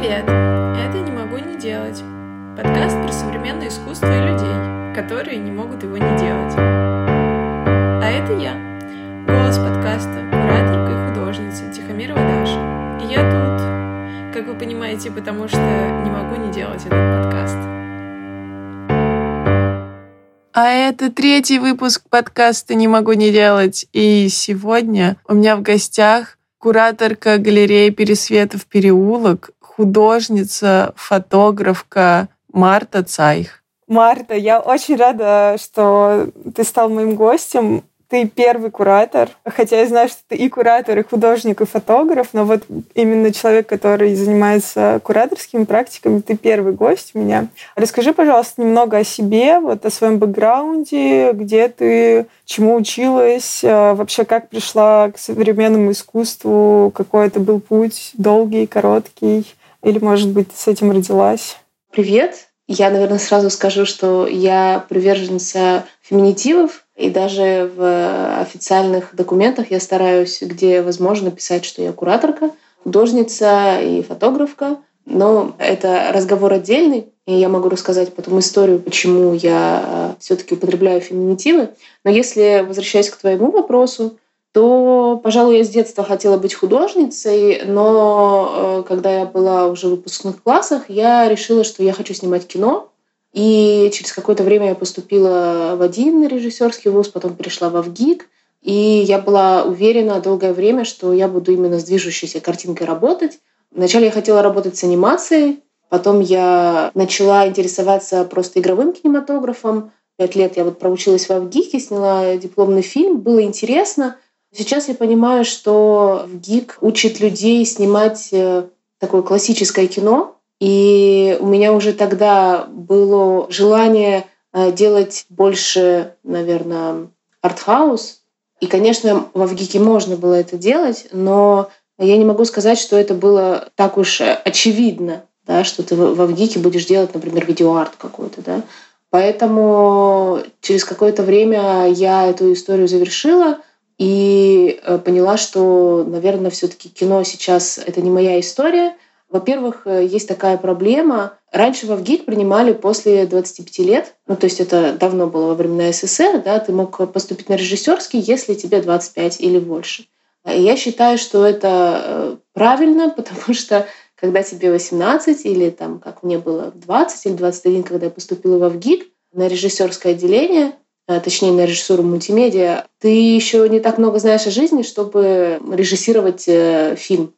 Привет! Это «Не могу не делать» подкаст про современное искусство и людей, которые не могут его не делать. А это я, голос подкаста, кураторка и художница Тихомирова Даша. И я тут, как вы понимаете, потому что не могу не делать этот подкаст. А это третий выпуск подкаста «Не могу не делать». И сегодня у меня в гостях кураторка галереи Пересветов переулок, художница, фотографка Марта Цайх. Марта, я очень рада, что ты стал моим гостем ты первый куратор, хотя я знаю, что ты и куратор, и художник, и фотограф, но вот именно человек, который занимается кураторскими практиками, ты первый гость у меня. Расскажи, пожалуйста, немного о себе, вот о своем бэкграунде, где ты, чему училась, а, вообще как пришла к современному искусству, какой это был путь, долгий, короткий, или, может быть, с этим родилась? Привет, я, наверное, сразу скажу, что я приверженца феминитивов, и даже в официальных документах я стараюсь, где возможно, писать, что я кураторка, художница и фотографка. Но это разговор отдельный, и я могу рассказать потом историю, почему я все-таки употребляю феминитивы. Но если возвращаясь к твоему вопросу, то, пожалуй, я с детства хотела быть художницей, но э, когда я была уже в выпускных классах, я решила, что я хочу снимать кино. И через какое-то время я поступила в один режиссерский вуз, потом перешла в ВГИК. И я была уверена долгое время, что я буду именно с движущейся картинкой работать. Вначале я хотела работать с анимацией, потом я начала интересоваться просто игровым кинематографом. Пять лет я вот проучилась в ВГИКе, сняла дипломный фильм, было интересно – Сейчас я понимаю, что ГИК учит людей снимать э, такое классическое кино, и у меня уже тогда было желание э, делать больше, наверное, артхаус. И, конечно, во ВГИКе можно было это делать, но я не могу сказать, что это было так уж очевидно, да, что ты во ВГИКе будешь делать, например, видеоарт какой-то. Да. Поэтому через какое-то время я эту историю завершила — и э, поняла, что, наверное, все-таки кино сейчас это не моя история. Во-первых, э, есть такая проблема. Раньше в ВГИК принимали после 25 лет, ну то есть это давно было во времена СССР, да, ты мог поступить на режиссерский, если тебе 25 или больше. И я считаю, что это э, правильно, потому что когда тебе 18 или там, как мне было, 20 или 21, когда я поступила в ВГИК на режиссерское отделение, Э, точнее на режиссуру мультимедиа, ты еще не так много знаешь о жизни, чтобы режиссировать э, фильм.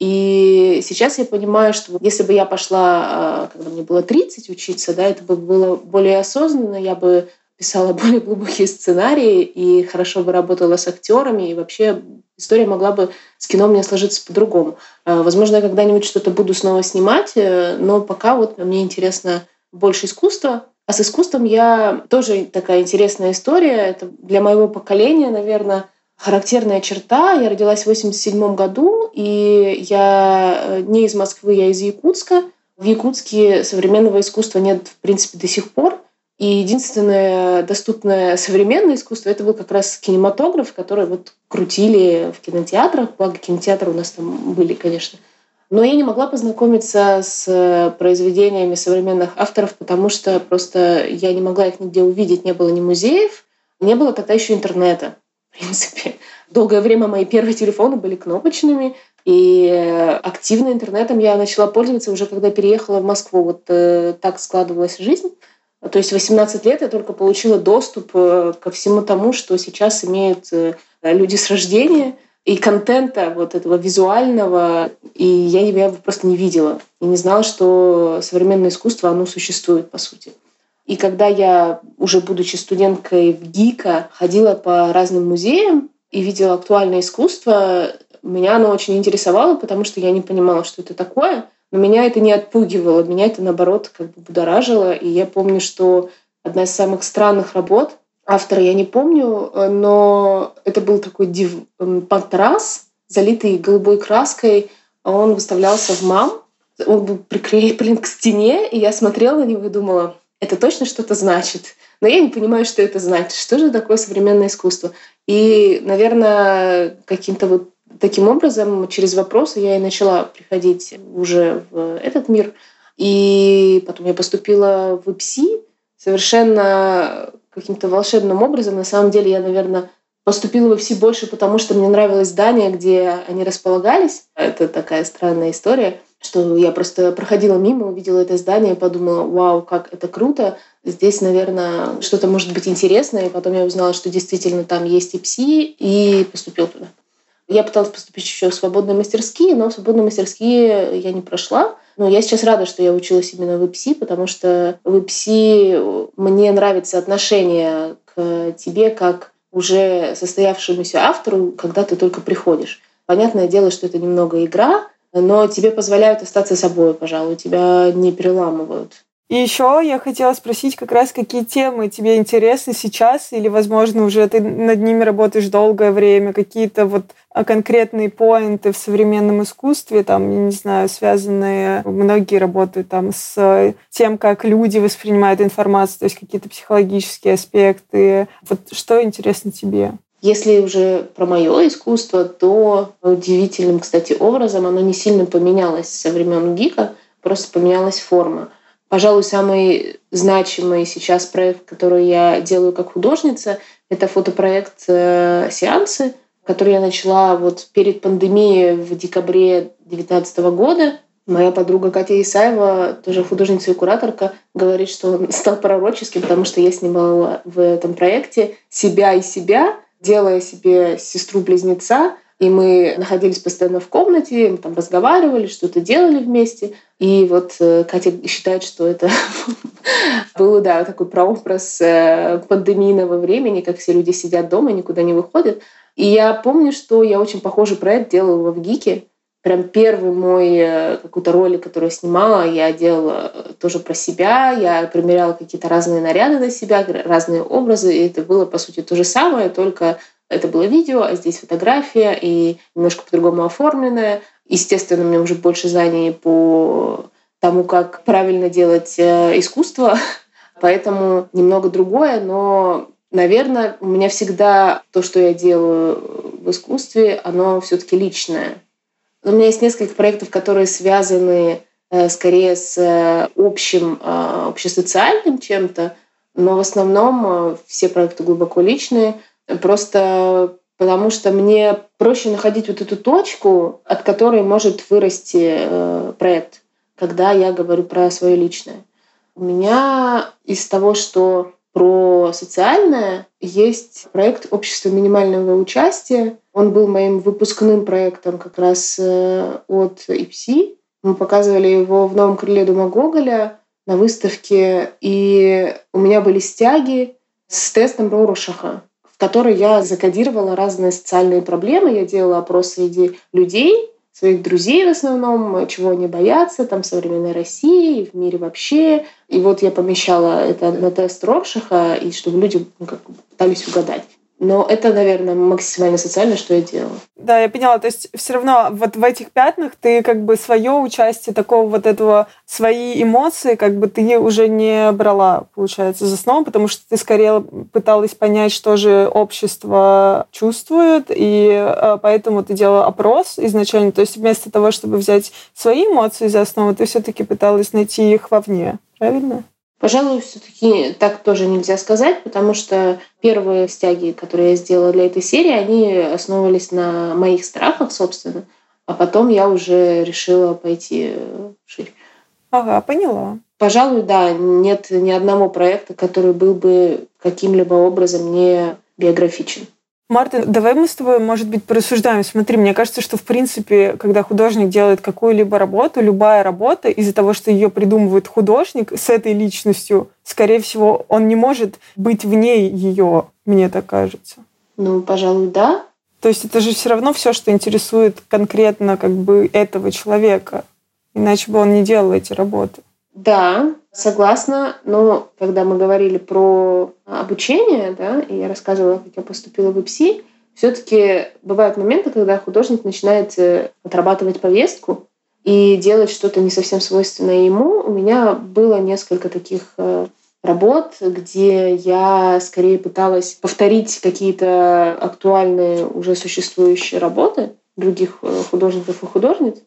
И сейчас я понимаю, что если бы я пошла, э, когда мне было 30 учиться, да, это бы было более осознанно, я бы писала более глубокие сценарии и хорошо бы работала с актерами, и вообще история могла бы с кино мне сложиться по-другому. Возможно, я когда-нибудь что-то буду снова снимать, но пока вот мне интересно больше искусства, а с искусством я тоже такая интересная история. Это для моего поколения, наверное, характерная черта. Я родилась в 87 году, и я э, не из Москвы, я из Якутска. В Якутске современного искусства нет, в принципе, до сих пор. И единственное доступное современное искусство это был как раз кинематограф, который вот крутили в кинотеатрах. Благо кинотеатры у нас там были, конечно. Но я не могла познакомиться с э, произведениями современных авторов, потому что просто я не могла их нигде увидеть. Не было ни музеев, не было тогда еще интернета, в принципе. Долгое время мои первые телефоны были кнопочными, и активно интернетом я начала пользоваться уже когда переехала в Москву. Вот э, так складывалась жизнь. То есть 18 лет я только получила доступ э, ко всему тому, что сейчас имеют э, люди с рождения и контента вот этого визуального, и я его просто не видела. И не знала, что современное искусство, оно существует, по сути. И когда я, уже будучи студенткой в ГИКа, ходила по разным музеям и видела актуальное искусство, меня оно очень интересовало, потому что я не понимала, что это такое. Но меня это не отпугивало, меня это, наоборот, как бы будоражило. И я помню, что одна из самых странных работ — автора я не помню, э, но это был такой див... пантрас, залитый голубой краской. Он выставлялся в МАМ, он был прикреплен к стене, и я смотрела на него и думала, это точно что-то значит. Но я не понимаю, что это значит. Что же такое современное искусство? И, наверное, каким-то вот Таким образом, через вопросы я и начала приходить уже в этот мир. И потом я поступила в ИПСИ совершенно каким-то волшебным образом. На самом деле я, наверное, поступила в ИПСИ больше, потому что мне нравилось здание, где они располагались. Это такая странная история, что я просто проходила мимо, увидела это здание и подумала, вау, как это круто. Здесь, наверное, что-то может быть интересное. И потом я узнала, что действительно там есть ИПСИ, и поступила туда. Я пыталась поступить еще в свободные мастерские, но в свободные мастерские я не прошла. Но я сейчас рада, что я училась именно в ИПСИ, потому что в ИПСИ мне нравится отношение к тебе как уже состоявшемуся автору, когда ты только приходишь. Понятное дело, что это немного игра, но тебе позволяют остаться собой, пожалуй, тебя не переламывают. И еще я хотела спросить, как раз какие темы тебе интересны сейчас, или, возможно, уже ты над ними работаешь долгое время, какие-то вот а, конкретные поинты в современном искусстве, там, я не знаю, связанные, многие работают там с тем, как люди воспринимают информацию, то есть какие-то психологические аспекты. Вот что интересно тебе? Если уже про мое искусство, то удивительным, кстати, образом оно не сильно поменялось со времен ГИКа, просто поменялась форма. Пожалуй, самый значимый сейчас проект, который я делаю как художница, это фотопроект э, «Сеансы», который я начала вот перед пандемией в декабре 2019 года. Моя подруга Катя Исаева, тоже художница и кураторка, говорит, что он стал пророческим, потому что я снимала в этом проекте себя и себя, делая себе сестру-близнеца, и мы находились постоянно в комнате, мы там разговаривали, что-то делали вместе. И вот э, Катя считает, что это был, да, такой прообраз э, пандемийного времени, как все люди сидят дома, никуда не выходят. И я помню, что я очень похожий проект делала в ГИКе. Прям первый мой э, какой-то ролик, который я снимала, я делала тоже про себя. Я примеряла какие-то разные наряды на себя, разные образы. И это было, по сути, то же самое, только это было видео, а здесь фотография и немножко по-другому оформленная. Естественно, у меня уже больше знаний по тому, как правильно делать э, искусство, поэтому немного другое, но, наверное, у меня всегда то, что я делаю в искусстве, оно все-таки личное. У меня есть несколько проектов, которые связаны э, скорее с э, общим, общесоциальным чем-то, но в основном все проекты глубоко личные — Просто потому что мне проще находить вот эту точку, от которой может вырасти э, проект, когда я говорю про свое личное. У меня из того, что про социальное, есть проект «Общество минимального участия». Он был моим выпускным проектом как раз э, от ИПСИ. Мы показывали его в новом крыле Дома Гоголя на выставке, и у меня были стяги с тестом Рорушаха в которой я закодировала разные социальные проблемы. Я делала опрос среди людей, своих друзей в основном, чего они боятся, там, в современной России, в мире вообще. И вот я помещала это на тест Роршаха, и чтобы люди ну, как, пытались угадать. Но это, наверное, максимально социально, что я делала. Да, я поняла. То есть все равно вот в этих пятнах ты как бы свое участие такого вот этого, свои эмоции как бы ты уже не брала, получается, за основу, потому что ты скорее пыталась понять, что же общество чувствует, и э, поэтому ты делала опрос изначально. То есть вместо того, чтобы взять свои эмоции за основу, ты все-таки пыталась найти их вовне. Правильно? Пожалуй, все-таки так тоже нельзя сказать, потому что первые стяги, которые я сделала для этой серии, они основывались на моих страхах, собственно, а потом я уже решила пойти шире. Ага, поняла. Пожалуй, да, нет ни одного проекта, который был бы каким-либо образом не биографичен. Марта, давай мы с тобой, может быть, порассуждаем. Смотри, мне кажется, что, в принципе, когда художник делает какую-либо работу, любая работа, из-за того, что ее придумывает художник с этой личностью, скорее всего, он не может быть в ней ее, мне так кажется. Ну, пожалуй, да. То есть это же все равно все, что интересует конкретно как бы этого человека. Иначе бы он не делал эти работы. Да, согласна, но когда мы говорили про обучение, да, и я рассказывала, как я поступила в ИПСИ, все-таки бывают моменты, когда художник начинает э, отрабатывать повестку и делать что-то не совсем свойственное ему. У меня было несколько таких э, работ, где я скорее пыталась повторить какие-то актуальные уже существующие работы, других э, художников и художниц.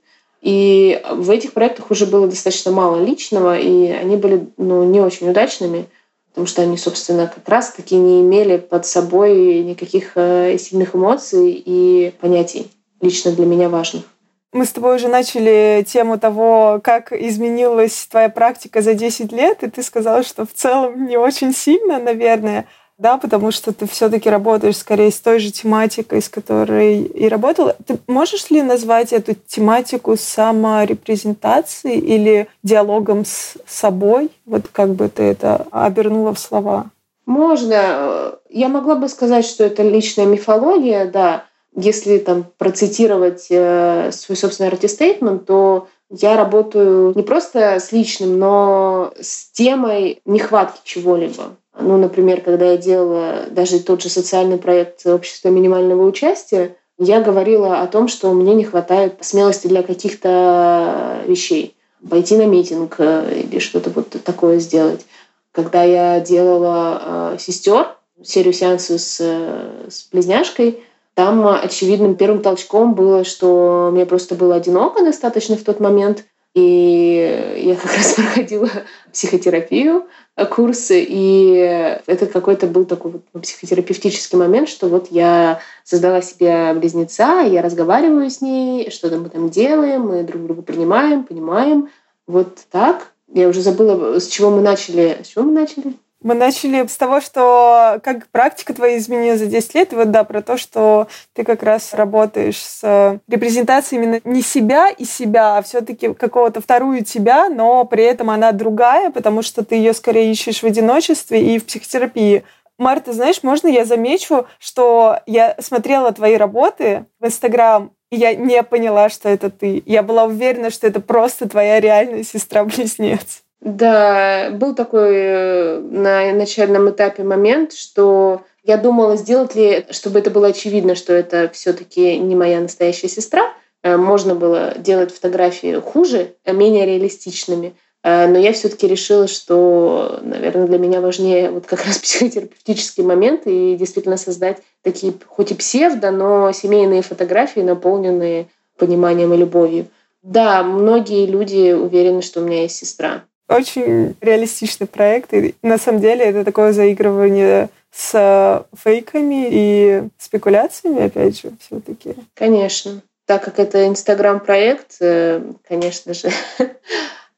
И в этих проектах уже было достаточно мало личного, и они были ну, не очень удачными, потому что они, собственно, как раз-таки не имели под собой никаких э, сильных эмоций и понятий лично для меня важных. Мы с тобой уже начали тему того, как изменилась твоя практика за 10 лет, и ты сказала, что в целом не очень сильно, наверное да, потому что ты все-таки работаешь скорее с той же тематикой, с которой и работала. Ты можешь ли назвать эту тематику саморепрезентацией или диалогом с собой? Вот как бы ты это обернула в слова? Можно. Я могла бы сказать, что это личная мифология, да. Если там процитировать э, свой собственный артистейтмент, то я работаю не просто с личным, но с темой нехватки чего-либо. Ну, например, когда я делала даже тот же социальный проект общества минимального участия, я говорила о том, что мне не хватает смелости для каких-то вещей. Пойти на митинг э, или что-то вот такое сделать. Когда я делала э, сестер, серию сеансов с, э, с близняшкой, там очевидным первым толчком было, что мне просто было одиноко достаточно в тот момент – и я как раз проходила психотерапию, э, курсы, и это какой-то был такой вот психотерапевтический момент, что вот я создала себе близнеца, я разговариваю с ней, что-то мы там делаем, мы друг друга принимаем, понимаем. Вот так. Я уже забыла, с чего мы начали. С чего мы начали? Мы начали с того, что как практика твоя изменилась за 10 лет. Вот да, про то, что ты как раз работаешь с репрезентацией именно не себя и себя, а все-таки какого-то вторую тебя, но при этом она другая, потому что ты ее скорее ищешь в одиночестве и в психотерапии. Марта, знаешь, можно я замечу, что я смотрела твои работы в Инстаграм, и я не поняла, что это ты. Я была уверена, что это просто твоя реальная сестра-близнец. Да, был такой э, на начальном этапе момент, что я думала, сделать ли, чтобы это было очевидно, что это все-таки не моя настоящая сестра. Э, можно было делать фотографии хуже, э, менее реалистичными. Но я все-таки решила, что, наверное, для меня важнее вот как раз психотерапевтический момент и действительно создать такие, хоть и псевдо, но семейные фотографии, наполненные пониманием и любовью. Да, многие люди уверены, что у меня есть сестра очень реалистичный проект. И на самом деле это такое заигрывание с фейками и спекуляциями, опять же, все-таки. Конечно. Так как это Инстаграм-проект, э, конечно же,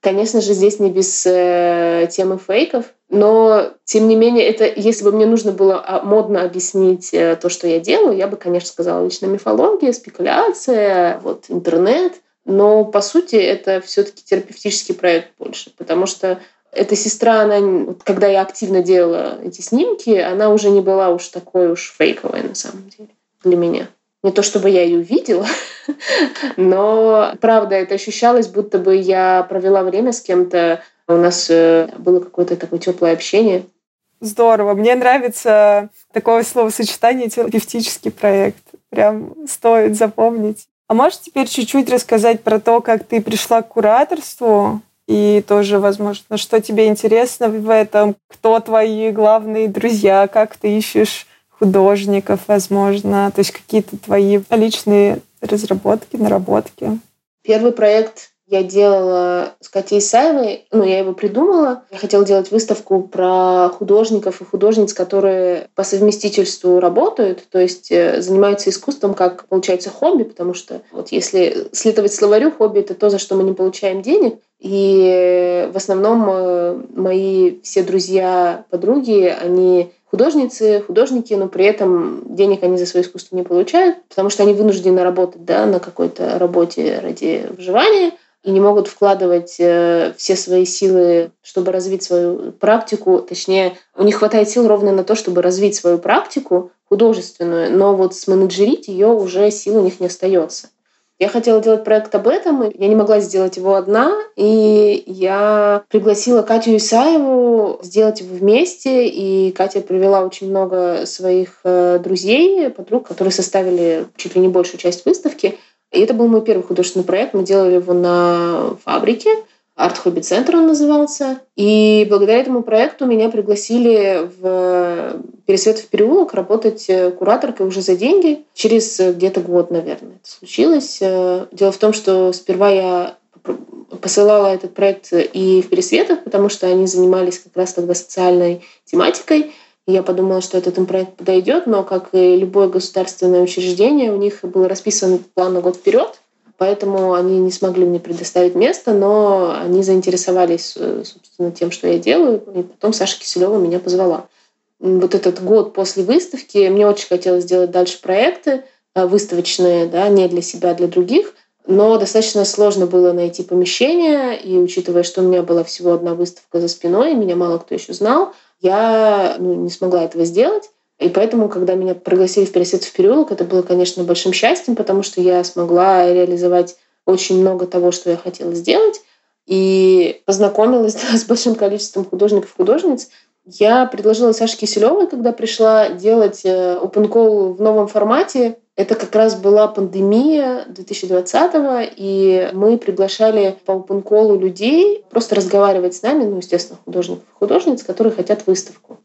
конечно же, здесь не без э, темы фейков. Но, тем не менее, это, если бы мне нужно было а, модно объяснить э, то, что я делаю, я бы, конечно, сказала личная мифология, спекуляция, вот интернет — но, по сути, это все-таки терапевтический проект больше, потому что эта сестра, она, когда я активно делала эти снимки, она уже не была уж такой уж фейковой на самом деле для меня. Не то чтобы я ее видела, но правда это ощущалось, будто бы я провела время с кем-то, у нас э, было какое-то такое теплое общение. Здорово. Мне нравится такое словосочетание терапевтический проект. Прям стоит запомнить. А можешь теперь чуть-чуть рассказать про то, как ты пришла к кураторству? И тоже, возможно, что тебе интересно в этом? Кто твои главные друзья? Как ты ищешь художников, возможно? То есть какие-то твои личные разработки, наработки? Первый проект я делала с Катей Исаевой, ну, я его придумала. Я хотела делать выставку про художников и художниц, которые по совместительству работают, то есть э, занимаются искусством как, получается, хобби, потому что вот если следовать словарю, хобби — это то, за что мы не получаем денег. И в основном э, мои все друзья, подруги, они художницы, художники, но при этом денег они за свое искусство не получают, потому что они вынуждены работать да, на какой-то работе ради выживания и не могут вкладывать э, все свои силы, чтобы развить свою практику. Точнее, у них хватает сил ровно на то, чтобы развить свою практику художественную, но вот сменеджерить ее уже сил у них не остается. Я хотела делать проект об этом, и я не могла сделать его одна, и я пригласила Катю Исаеву сделать его вместе, и Катя привела очень много своих э, друзей, подруг, которые составили чуть ли не большую часть выставки. И это был мой первый художественный проект. Мы делали его на фабрике. Арт-хобби-центр он назывался. И благодаря этому проекту меня пригласили в Пересветов переулок работать э, кураторкой уже за деньги. Через где-то год, наверное, это случилось. Э, дело в том, что сперва я посылала этот проект и в Пересветах, потому что они занимались как раз тогда социальной тематикой. И я подумала, что этот им проект подойдет, но, как и любое государственное учреждение, у них был расписан план на год вперед, поэтому они не смогли мне предоставить место, но они заинтересовались, э, собственно, тем, что я делаю, и потом Саша Киселева меня позвала. Вот этот год после выставки мне очень хотелось сделать дальше проекты э, выставочные, да, не для себя, а для других, но достаточно сложно было найти помещение, и учитывая, что у меня была всего одна выставка за спиной, меня мало кто еще знал, я ну, не смогла этого сделать. И поэтому, когда меня пригласили в Пересветов переулок, это было, конечно, большим счастьем, потому что я смогла реализовать очень много того, что я хотела сделать, и познакомилась да, с большим количеством художников и художниц. Я предложила Саше Киселевой, когда пришла делать э, open call в новом формате, это как раз была пандемия 2020-го, и мы приглашали по open людей просто разговаривать с нами, ну, естественно, художников и художниц, которые хотят выставку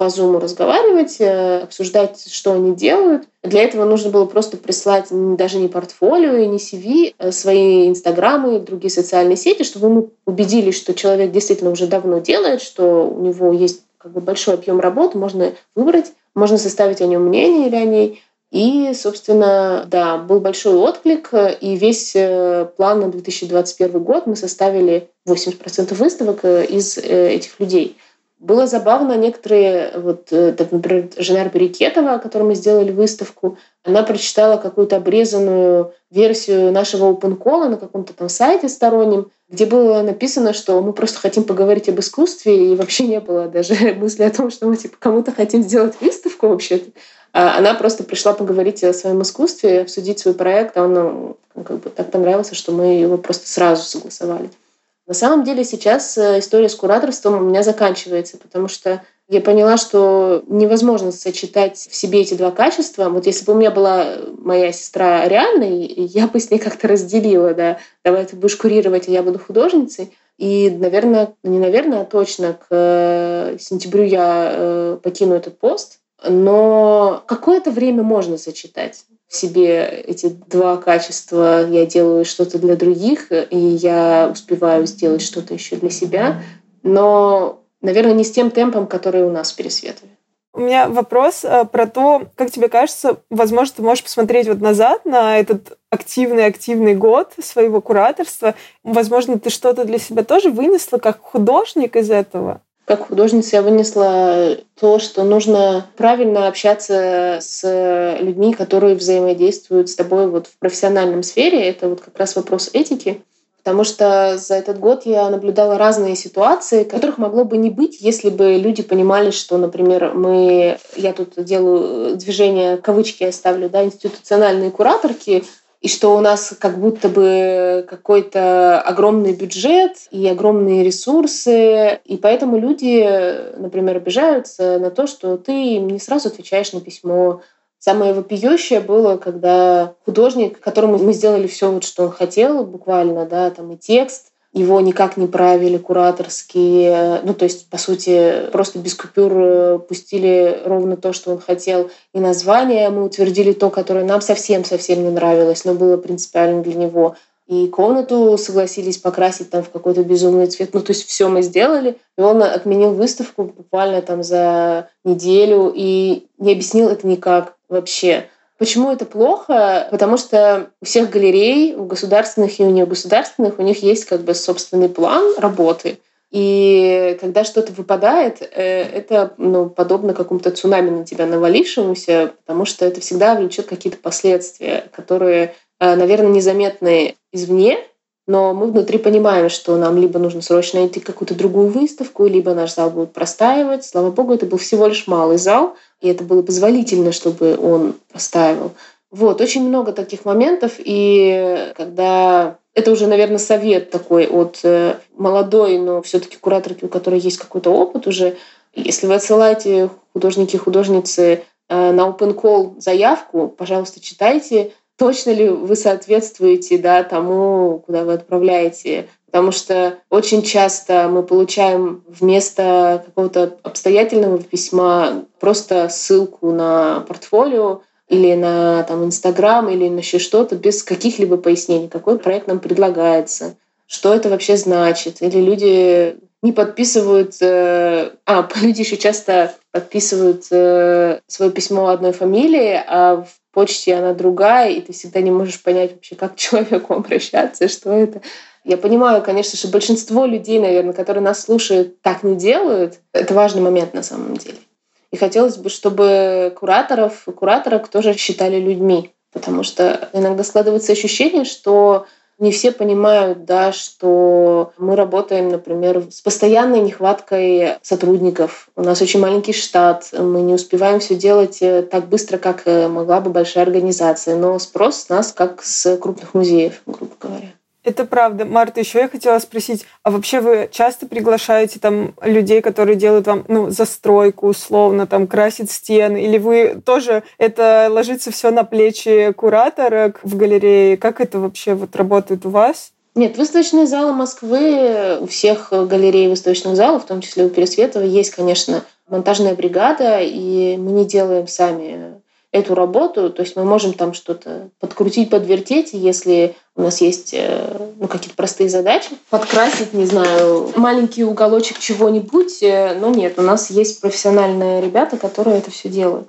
по Zoom разговаривать, э, обсуждать, что они делают. Для этого нужно было просто прислать даже не портфолио и не CV, а свои инстаграмы и другие социальные сети, чтобы мы убедились, что человек действительно уже давно делает, что у него есть как бы большой объем работы, можно выбрать, можно составить о нем мнение или о ней. И, собственно, да, был большой отклик, и весь э, план на 2021 год мы составили 80% выставок э, из этих людей. Было забавно, некоторые, вот, так, например, Женар Берекетова, которой мы сделали выставку, она прочитала какую-то обрезанную версию нашего open call на каком-то там сайте стороннем, где было написано, что мы просто хотим поговорить об искусстве, и вообще не было даже мысли о том, что мы типа кому-то хотим сделать выставку вообще-то. А она просто пришла поговорить о своем искусстве, обсудить свой проект, а он ну, как бы так понравился, что мы его просто сразу согласовали. На самом деле сейчас э, история с кураторством у меня заканчивается, потому что я поняла, что невозможно сочетать в себе эти два качества. Вот если бы у меня была моя сестра реальной, я бы с ней как-то разделила, да, давай ты будешь курировать, а я буду художницей. И, наверное, не наверное, а точно к э, сентябрю я э, покину этот пост, но какое-то время можно сочетать в себе эти два качества. Я делаю что-то для других, и я успеваю сделать что-то еще для себя. Но, наверное, не с тем темпом, который у нас в Пересветове. У меня вопрос э, про то, как тебе кажется, возможно, ты можешь посмотреть вот назад на этот активный-активный год своего кураторства. Возможно, ты что-то для себя тоже вынесла как художник из этого? Как художница я вынесла то, что нужно правильно общаться с людьми, которые взаимодействуют с тобой вот в профессиональном сфере. Это вот как раз вопрос этики. Потому что за этот год я наблюдала разные ситуации, которых могло бы не быть, если бы люди понимали, что, например, мы, я тут делаю движение, кавычки я ставлю, да, институциональные кураторки, и что у нас как будто бы какой-то огромный бюджет и огромные ресурсы, и поэтому люди, например, обижаются на то, что ты им не сразу отвечаешь на письмо. Самое вопиющее было, когда художник, которому мы сделали все, вот, что он хотел, буквально, да, там и текст, его никак не правили кураторские, ну то есть по сути просто без купюр э, пустили ровно то, что он хотел, и название мы утвердили то, которое нам совсем-совсем не нравилось, но было принципиально для него. И комнату согласились покрасить там в какой-то безумный цвет. Ну, то есть все мы сделали. И он отменил выставку буквально там за неделю и не объяснил это никак вообще. Почему это плохо? Потому что у всех галерей, у государственных и у негосударственных, у них есть как бы собственный план работы. И когда что-то выпадает, э, это ну, подобно какому-то цунами на тебя навалившемуся, потому что это всегда влечет какие-то последствия, которые, э, наверное, незаметны извне, но мы внутри понимаем, что нам либо нужно срочно найти какую-то другую выставку, либо наш зал будет простаивать. Слава богу, это был всего лишь малый зал, и это было позволительно, чтобы он простаивал. Вот, очень много таких моментов, и когда это уже, наверное, совет такой от э, молодой, но все-таки кураторки, у которой есть какой-то опыт уже. Если вы отсылаете художники и художницы э, на open call заявку, пожалуйста, читайте, точно ли вы соответствуете да, тому, куда вы отправляете Потому что очень часто мы получаем вместо какого-то обстоятельного письма просто ссылку на портфолио или на там, Инстаграм, или на еще что-то, без каких-либо пояснений, какой проект нам предлагается, что это вообще значит. Или люди не подписывают... Э, а, люди еще часто подписывают э, свое письмо одной фамилии, а в почте она другая, и ты всегда не можешь понять вообще, как к человеку обращаться, что это. Я понимаю, конечно, что большинство людей, наверное, которые нас слушают, так не делают. Это важный момент на самом деле. И хотелось бы, чтобы кураторов и кураторок тоже считали людьми, потому что иногда складывается ощущение, что не все понимают, да, что мы работаем, например, с постоянной нехваткой сотрудников. У нас очень маленький штат, мы не успеваем все делать э, так быстро, как э, могла бы большая организация, но спрос с нас как с крупных музеев, грубо говоря. Это правда. Марта, еще я хотела спросить, а вообще вы часто приглашаете там людей, которые делают вам, ну, застройку условно, там, красят стены, или вы тоже, это ложится все на плечи куратора в галерее? Как это вообще вот работает у вас? Нет, выставочные залы Москвы, у всех галерей выставочных залов, в том числе у Пересветова, есть, конечно, монтажная бригада, и мы не делаем сами эту работу, то есть мы можем там что-то подкрутить, подвертеть, если у нас есть э, ну, какие-то простые задачи, подкрасить, не знаю, маленький уголочек чего-нибудь, э, но нет, у нас есть профессиональные ребята, которые это все делают.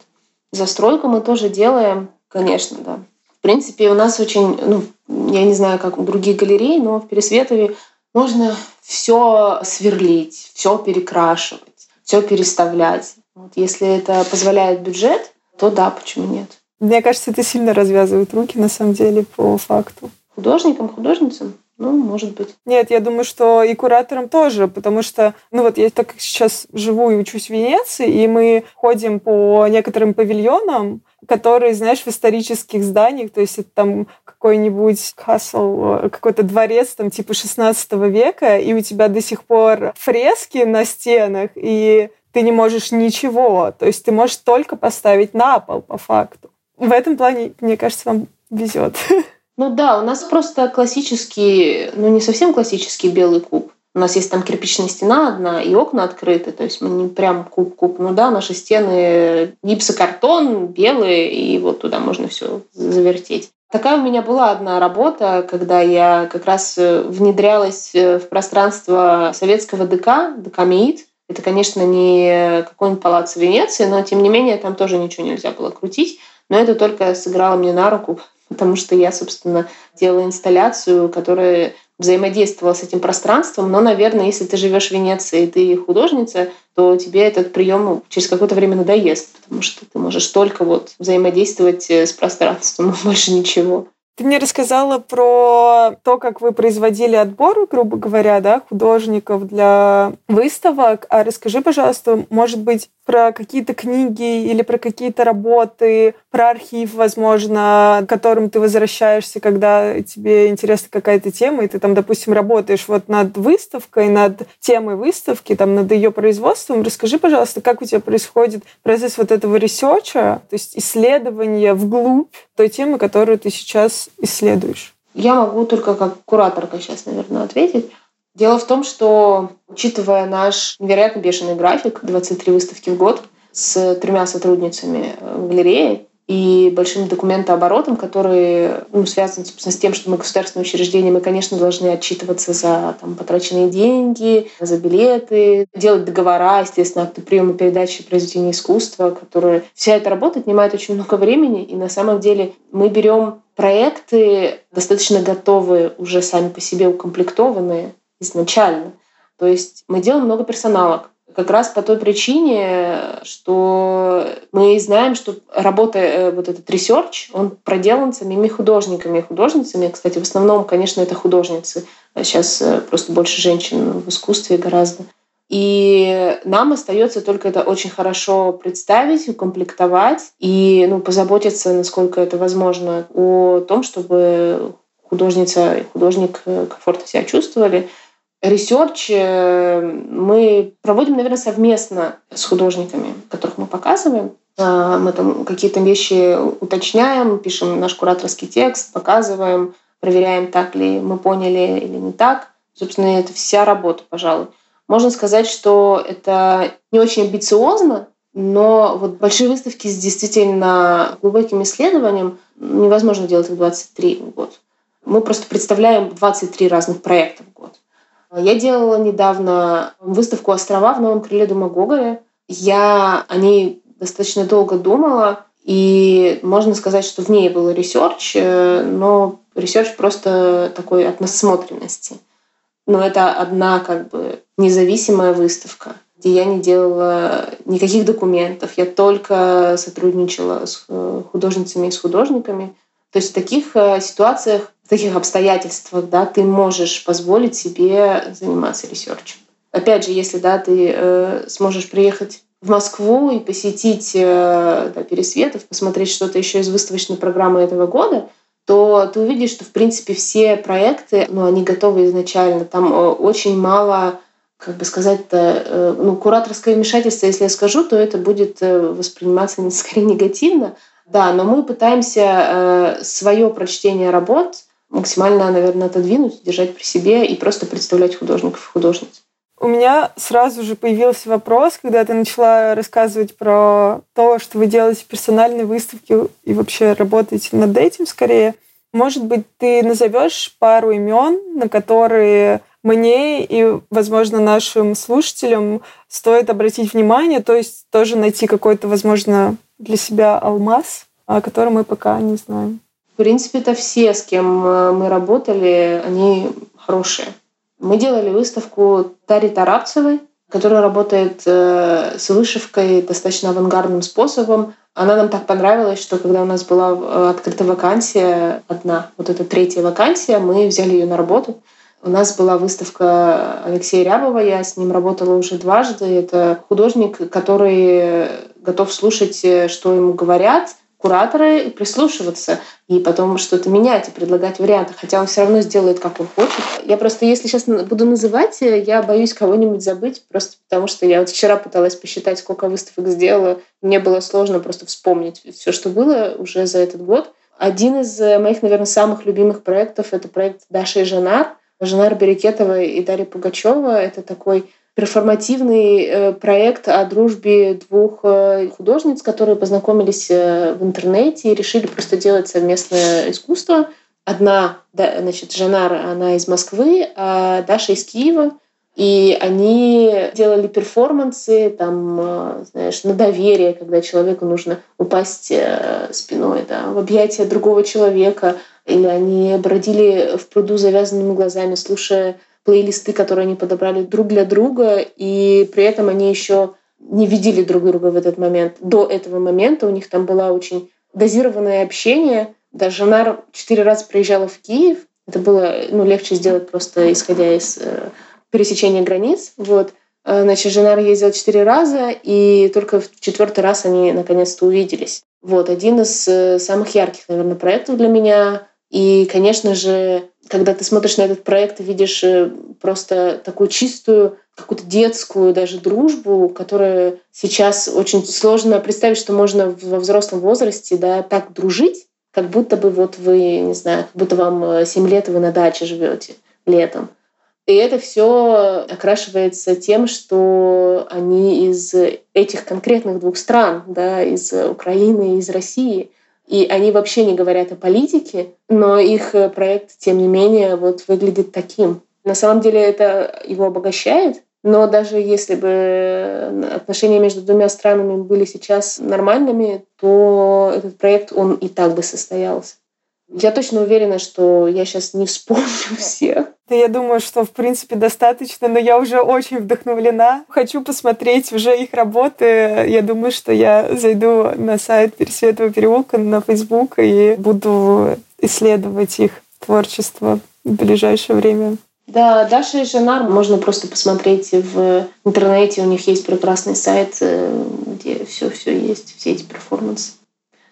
Застройку мы тоже делаем, конечно, да. В принципе, у нас очень, ну, я не знаю, как у других галерей, но в Пересветове можно все сверлить, все перекрашивать, все переставлять. Вот, если это позволяет бюджет, то да, почему нет? Мне кажется, это сильно развязывает руки, на самом деле, по факту. Художникам, художницам? Ну, может быть. Нет, я думаю, что и кураторам тоже, потому что, ну вот я так как сейчас живу и учусь в Венеции, и мы ходим по некоторым павильонам, которые, знаешь, в исторических зданиях, то есть это там какой-нибудь касл, какой-то дворец там типа 16 века, и у тебя до сих пор фрески на стенах, и ты не можешь ничего. То есть ты можешь только поставить на пол по факту. В этом плане, мне кажется, вам везет. Ну да, у нас просто классический, ну не совсем классический белый куб. У нас есть там кирпичная стена одна и окна открыты, то есть мы не прям куб-куб. Ну да, наши стены гипсокартон белые, и вот туда можно все завертеть. Такая у меня была одна работа, когда я как раз внедрялась в пространство советского ДК, ДК МИИТ, это, конечно, не какой-нибудь палац Венеции, но, тем не менее, там тоже ничего нельзя было крутить. Но это только сыграло мне на руку, потому что я, собственно, делала инсталляцию, которая взаимодействовала с этим пространством. Но, наверное, если ты живешь в Венеции и ты художница, то тебе этот прием через какое-то время надоест, потому что ты можешь только вот взаимодействовать с пространством, больше ничего. Ты мне рассказала про то, как вы производили отбор, грубо говоря, да, художников для выставок. А расскажи, пожалуйста, может быть, про какие-то книги или про какие-то работы, про архив, возможно, к которым ты возвращаешься, когда тебе интересна какая-то тема, и ты там, допустим, работаешь вот над выставкой, над темой выставки, там, над ее производством. Расскажи, пожалуйста, как у тебя происходит процесс вот этого research а, то есть исследования вглубь той темы, которую ты сейчас исследуешь? Я могу только как кураторка сейчас, наверное, ответить. Дело в том, что, учитывая наш невероятно бешеный график, 23 выставки в год, с тремя сотрудницами в галерее и большим документооборотом, который ну, связан собственно, с тем, что мы государственное учреждение, мы, конечно, должны отчитываться за там, потраченные деньги, за билеты, делать договора, естественно, акты приема передачи произведений искусства, которые... Вся эта работа отнимает очень много времени, и на самом деле мы берем проекты достаточно готовые, уже сами по себе укомплектованные, изначально. То есть мы делаем много персоналок. Как раз по той причине, что мы знаем, что работа, э, вот этот research, он проделан самими художниками и художницами. Кстати, в основном, конечно, это художницы. Сейчас э, просто больше женщин в искусстве гораздо. И нам остается только это очень хорошо представить, укомплектовать и ну, позаботиться, насколько это возможно, о том, чтобы художница и художник э, комфортно себя чувствовали, Ресерч э, мы проводим, наверное, совместно с художниками, которых мы показываем. А, мы там какие-то вещи уточняем, пишем наш кураторский текст, показываем, проверяем, так ли мы поняли или не так. Собственно, это вся работа, пожалуй. Можно сказать, что это не очень амбициозно, но вот большие выставки с действительно глубоким исследованием невозможно делать в 23 в год. Мы просто представляем 23 разных проекта в год. Я делала недавно выставку «Острова» в Новом крыле Дома Гоголя. Я о ней достаточно долго думала, и можно сказать, что в ней был research, э, но research просто такой от насмотренности. Но это одна как бы независимая выставка, где я не делала никаких документов, я только сотрудничала с э, художницами и с художниками. То есть в таких э, ситуациях, в таких обстоятельствах, да, ты можешь позволить себе заниматься ресерчем. Опять же, если да, ты э, сможешь приехать в Москву и посетить э, да, Пересветов, посмотреть что-то еще из выставочной программы этого года, то ты увидишь, что, в принципе, все проекты, ну, они готовы изначально. Там э, очень мало, как бы сказать-то, э, ну, кураторское вмешательство, если я скажу, то это будет восприниматься скорее негативно. Да, но мы пытаемся свое прочтение работ максимально, наверное, отодвинуть, держать при себе и просто представлять художников и художниц. У меня сразу же появился вопрос, когда ты начала рассказывать про то, что вы делаете персональные выставки и вообще работаете над этим скорее. Может быть, ты назовешь пару имен, на которые мне и, возможно, нашим слушателям стоит обратить внимание, то есть тоже найти какой-то, возможно, для себя алмаз, о котором мы пока не знаем. В принципе, это все, с кем э, мы работали, они хорошие. Мы делали выставку Тари Тарапцевой, которая работает э, с вышивкой достаточно авангардным способом. Она нам так понравилась, что когда у нас была э, открыта вакансия одна, вот эта третья вакансия, мы взяли ее на работу. У нас была выставка Алексея Рябова, я с ним работала уже дважды. Это художник, который готов слушать, э, что ему говорят, кураторы прислушиваться, и потом что-то менять и предлагать варианты, хотя он все равно сделает, как он хочет. Я просто, если сейчас буду называть, я боюсь кого-нибудь забыть, просто потому что я вот вчера пыталась посчитать, сколько выставок сделала. Мне было сложно просто вспомнить все, что было уже за этот год. Один из моих, наверное, самых любимых проектов — это проект Даша и Жанар. Жанар Берекетова и Дарья Пугачева — это такой перформативный э, проект о дружбе двух э, художниц, которые познакомились э, в интернете и решили просто делать совместное искусство. Одна, значит, Жанар, она из Москвы, а Даша из Киева. И они делали перформансы, там, знаешь, на доверие, когда человеку нужно упасть спиной да, в объятия другого человека. Или они бродили в пруду завязанными глазами, слушая плейлисты, которые они подобрали друг для друга, и при этом они еще не видели друг друга в этот момент. До этого момента у них там было очень дозированное общение. Даже Жанар четыре раза приезжала в Киев. Это было ну, легче сделать просто исходя из э, пересечения границ. Вот. Э, значит, Жанар ездил четыре раза, и только в четвертый раз они наконец-то увиделись. Вот, один из э, самых ярких, наверное, проектов для меня. И, конечно же, когда ты смотришь на этот проект видишь э, просто такую чистую, какую-то детскую даже дружбу, которая сейчас очень сложно представить, что можно во взрослом возрасте да, так дружить, как будто бы вот вы, не знаю, как будто вам 7 э, лет, и вы на даче живете летом. И это все окрашивается тем, что они из этих конкретных двух стран, да, из Украины и из России – и они вообще не говорят о политике, но их э, проект, тем не менее, вот выглядит таким. На самом деле это его обогащает, но даже если бы э, отношения между двумя странами были сейчас нормальными, то этот проект, он и так бы состоялся. Я точно уверена, что я сейчас не вспомню всех. Да я думаю, что в принципе достаточно, но я уже очень вдохновлена. Хочу посмотреть уже их работы. Я думаю, что я зайду на сайт Пересветового переулка на Facebook и буду исследовать их творчество в ближайшее время. Да, Даша и Жанар можно просто посмотреть в интернете. У них есть прекрасный сайт, э, где все все есть, все эти перформансы.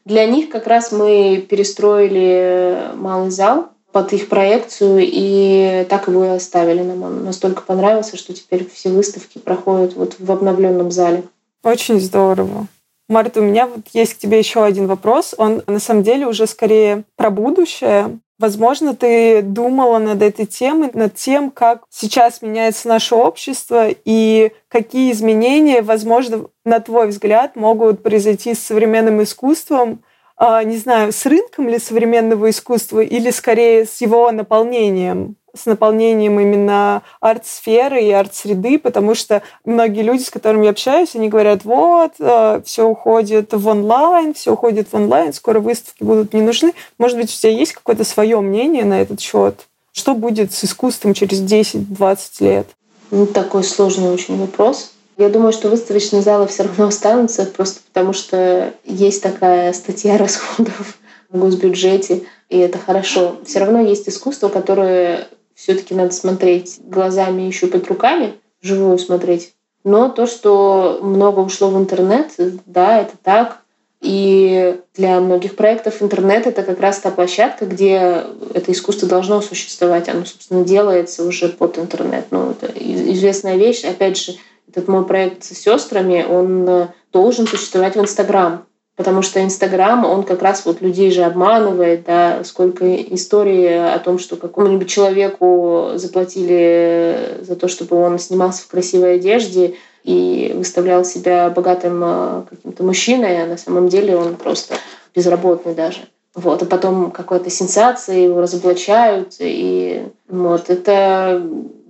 Для них как раз мы перестроили малый зал под их проекцию, и так его и оставили. Нам он настолько понравился, что теперь все выставки проходят вот в обновленном зале. Очень здорово. Марта, у меня вот есть к тебе еще один вопрос. Он на самом деле уже скорее про будущее. Возможно, ты думала над этой темой, над тем, как сейчас меняется наше общество и какие изменения, возможно, на твой взгляд, могут произойти с современным искусством, а, не знаю, с рынком ли современного искусства или скорее с его наполнением с наполнением именно арт-сферы и арт-среды, потому что многие люди, с которыми я общаюсь, они говорят, вот, э, все уходит в онлайн, все уходит в онлайн, скоро выставки будут не нужны. Может быть, у тебя есть какое-то свое мнение на этот счет? Что будет с искусством через 10-20 лет? Ну, такой сложный очень вопрос. Я думаю, что выставочные залы все равно останутся, просто потому что есть такая статья расходов в госбюджете, и это хорошо. Все равно есть искусство, которое все-таки надо смотреть глазами и щупать руками, живую смотреть. Но то, что много ушло в интернет, да, это так. И для многих проектов интернет — это как раз та площадка, где это искусство должно существовать. Оно, собственно, делается уже под интернет. Ну, это известная вещь. Опять же, этот мой проект с сестрами, он должен существовать в Инстаграм потому что Инстаграм, он как раз вот людей же обманывает, да, сколько историй о том, что какому-нибудь человеку заплатили за то, чтобы он снимался в красивой одежде и выставлял себя богатым э, каким-то мужчиной, а на самом деле он просто безработный даже. Вот, а потом какая-то сенсация, его разоблачают, и вот это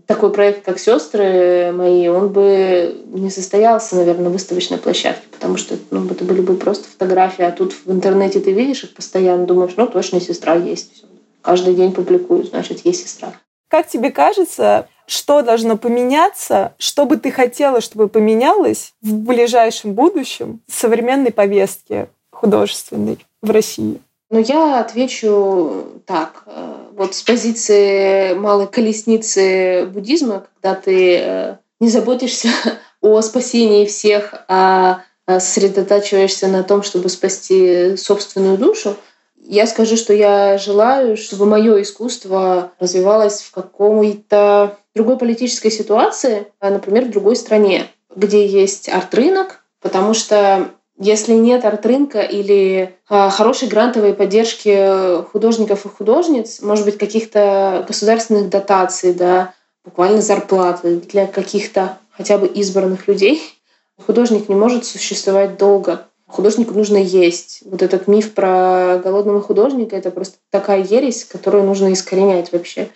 такой проект, как сестры мои, он бы не состоялся, наверное, на выставочной площадке, потому что ну, это были бы просто фотографии, а тут в интернете ты видишь их постоянно, думаешь, ну точно сестра есть. Каждый день публикую, значит, есть сестра. Как тебе кажется, что должно поменяться, что бы ты хотела, чтобы поменялось в ближайшем будущем в современной повестке художественной в России? Ну, я отвечу так. Э, вот с позиции малой колесницы буддизма, когда ты э, не заботишься о спасении всех, а, а сосредотачиваешься на том, чтобы спасти собственную душу, я скажу, что я желаю, чтобы мое искусство развивалось в какой-то другой политической ситуации, а, например, в другой стране, где есть арт-рынок, потому что если нет арт-рынка или а, хорошей грантовой поддержки художников и художниц, может быть, каких-то государственных дотаций, да, буквально зарплаты для каких-то хотя бы избранных людей, художник не может существовать долго. Художнику нужно есть. Вот этот миф про голодного художника — это просто такая ересь, которую нужно искоренять вообще.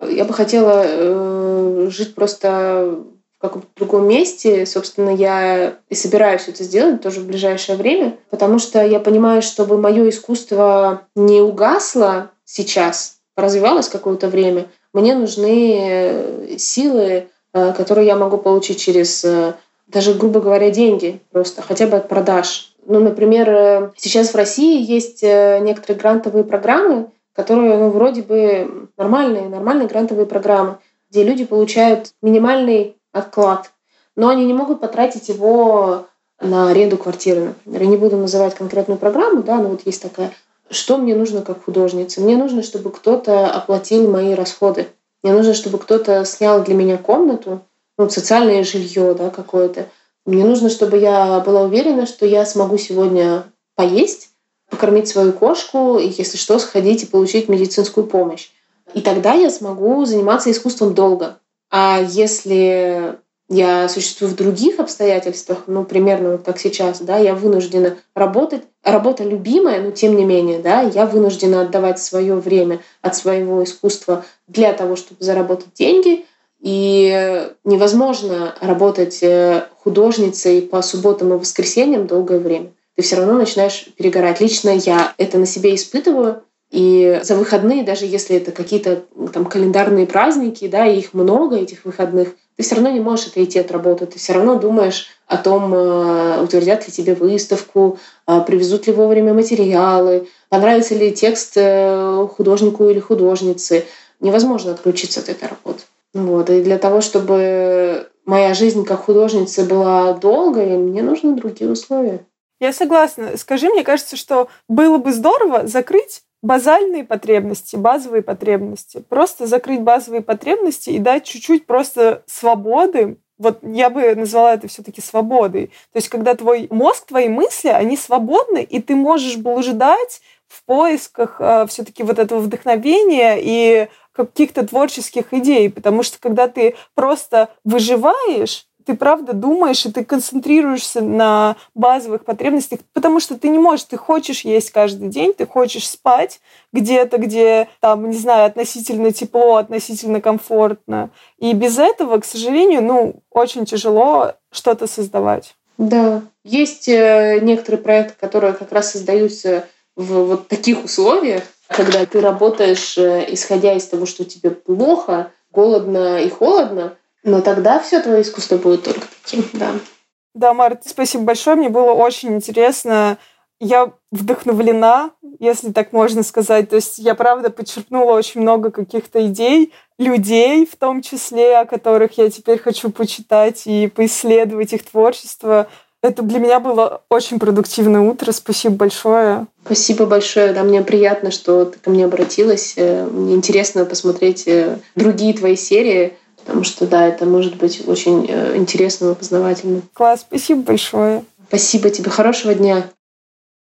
Я бы хотела э, жить просто в каком-то другом месте. Собственно, я и собираюсь это сделать тоже в ближайшее время, потому что я понимаю, чтобы мое искусство не угасло сейчас, развивалось какое-то время, мне нужны э, силы, э, которые я могу получить через э, даже, грубо говоря, деньги просто, хотя бы от продаж. Ну, например, сейчас в России есть некоторые грантовые программы, которые ну, вроде бы нормальные, нормальные грантовые программы, где люди получают минимальный отклад. Но они не могут потратить его на аренду квартиры, например. Я не буду называть конкретную программу, да, но вот есть такая. Что мне нужно как художнице? Мне нужно, чтобы кто-то оплатил мои расходы. Мне нужно, чтобы кто-то снял для меня комнату, ну, социальное жилье, да, какое-то. Мне нужно, чтобы я была уверена, что я смогу сегодня поесть, покормить свою кошку, и, если что, сходить и получить медицинскую помощь. И тогда я смогу заниматься искусством долго. А если я существую в других обстоятельствах, ну, примерно вот как сейчас, да, я вынуждена работать, работа любимая, но тем не менее, да, я вынуждена отдавать свое время от своего искусства для того, чтобы заработать деньги, и невозможно работать э, художницей по субботам и воскресеньям долгое время. Ты все равно начинаешь перегорать. Лично я это на себе испытываю, и за выходные, даже если это какие-то там календарные праздники, да, и их много, этих выходных, ты все равно не можешь отойти от работы. Ты все равно думаешь о том, э, утвердят ли тебе выставку, э, привезут ли вовремя материалы, понравится ли текст э, художнику или художнице. Невозможно отключиться от этой работы. Вот. И для того, чтобы моя жизнь как художницы была долгой, мне нужны другие условия. Я согласна. Скажи, мне кажется, что было бы здорово закрыть базальные потребности, базовые потребности. Просто закрыть базовые потребности и дать чуть-чуть просто свободы. Вот я бы назвала это все-таки свободой. То есть, когда твой мозг, твои мысли, они свободны, и ты можешь блуждать в поисках э, все-таки вот этого вдохновения и каких-то творческих идей, потому что когда ты просто выживаешь, ты правда думаешь, и ты концентрируешься на базовых потребностях, потому что ты не можешь, ты хочешь есть каждый день, ты хочешь спать где-то, где там, не знаю, относительно тепло, относительно комфортно. И без этого, к сожалению, ну, очень тяжело что-то создавать. Да, есть э, некоторые проекты, которые как раз создаются в вот таких условиях, когда ты работаешь, э, исходя из того, что тебе плохо, голодно и холодно, но тогда все твое искусство будет только таким, да. Да, Март, спасибо большое. Мне было очень интересно. Я вдохновлена, если так можно сказать. То есть я, правда, подчеркнула очень много каких-то идей, людей в том числе, о которых я теперь хочу почитать и поисследовать их творчество. Это для меня было очень продуктивное утро. Спасибо большое. Спасибо большое. Да, мне приятно, что ты ко мне обратилась. Э, мне интересно посмотреть э, другие твои серии потому что, да, это может быть очень э, интересным и познавательным. Класс, спасибо большое. Спасибо тебе, хорошего дня.